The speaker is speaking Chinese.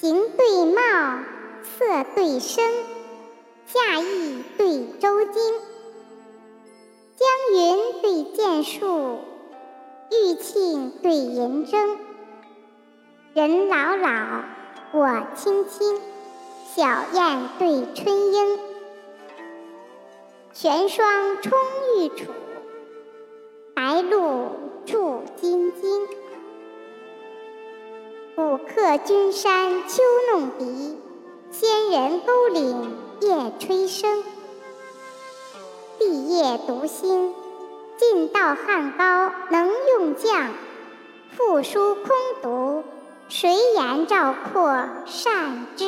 形对貌，色对声，下意对周经，江云对剑树，玉磬对银筝。人老老，我青青，小燕对春莺。玄霜冲玉杵，古客君山秋弄笛，仙人勾岭夜吹笙。毕业读心，进道汉高能用将。复书空读，谁言赵括善知？